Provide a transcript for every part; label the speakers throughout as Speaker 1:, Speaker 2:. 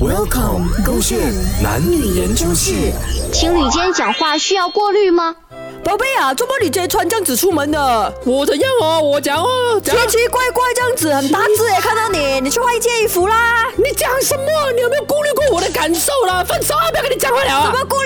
Speaker 1: Welcome，勾线男女研究室。
Speaker 2: 情侣间讲话需要过滤吗？
Speaker 3: 宝贝啊，怎么你今天穿这样子出门的？
Speaker 4: 我怎样哦？我讲哦，讲
Speaker 3: 奇奇怪怪这样子，很大字耶！看到你，你去换一件衣服啦。
Speaker 4: 你讲什么？你有没有顾虑过我的感受啦？分手啊！不要跟你讲话了
Speaker 3: 怎
Speaker 4: 啊！
Speaker 3: 么顾虑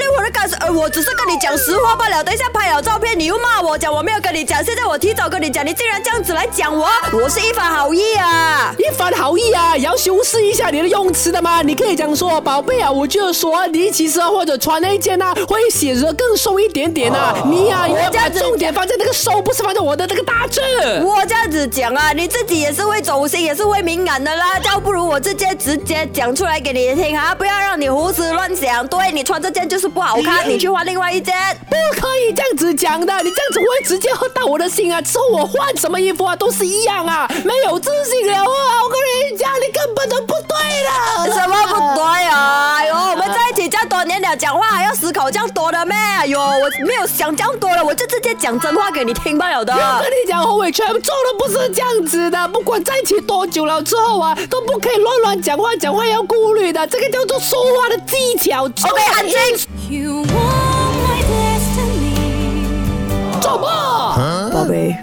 Speaker 3: 我只是跟你讲实话罢了。等一下拍了照片，你又骂我讲我没有跟你讲，现在我提早跟你讲，你竟然这样子来讲我，我是一番好意啊。
Speaker 4: 一番好意啊，也要修饰一下你的用词的嘛。你可以讲说，宝贝啊，我就说你其实啊或者穿那件啊，会显得更瘦一点点啊。你呀、也要把
Speaker 3: 这样子
Speaker 4: 重点放在那个瘦，不是放在我的那个大字。
Speaker 3: 我这样子讲啊，你自己也是会走心，也是会敏感的啦。倒不如我直接直接讲出来给你听啊，不要让你胡思乱想。对你穿这件就是不好看，你去换另外一件。
Speaker 4: 不可以这样子讲的，你这样子会直接喝到我的心啊！之后我换什么衣服啊都是一样啊，没有自信了啊！我跟你讲，你根本都不对了。
Speaker 3: 什么不对啊？哎呦，我们在一起这样多年了，讲话还要思考这样多的咩？哎呦，我没有想这样多了，我就直接讲真话给你听罢了的。
Speaker 4: 我跟你讲，侯伟全做的不是这样子的，不管在一起多久了之后啊，都不可以乱乱讲话，讲话要顾虑的，这个叫做说话的技巧。
Speaker 3: OK，安静。
Speaker 4: 怎么？
Speaker 3: 宝贝，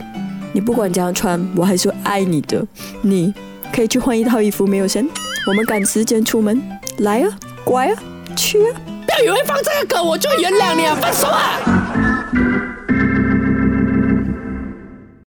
Speaker 3: 你不管怎样穿，我还是爱你的。你可以去换一套衣服，没有先？我们赶时间出门，来啊，乖啊，去啊。
Speaker 4: 不要以为放这个歌我就原谅你啊！分手啊！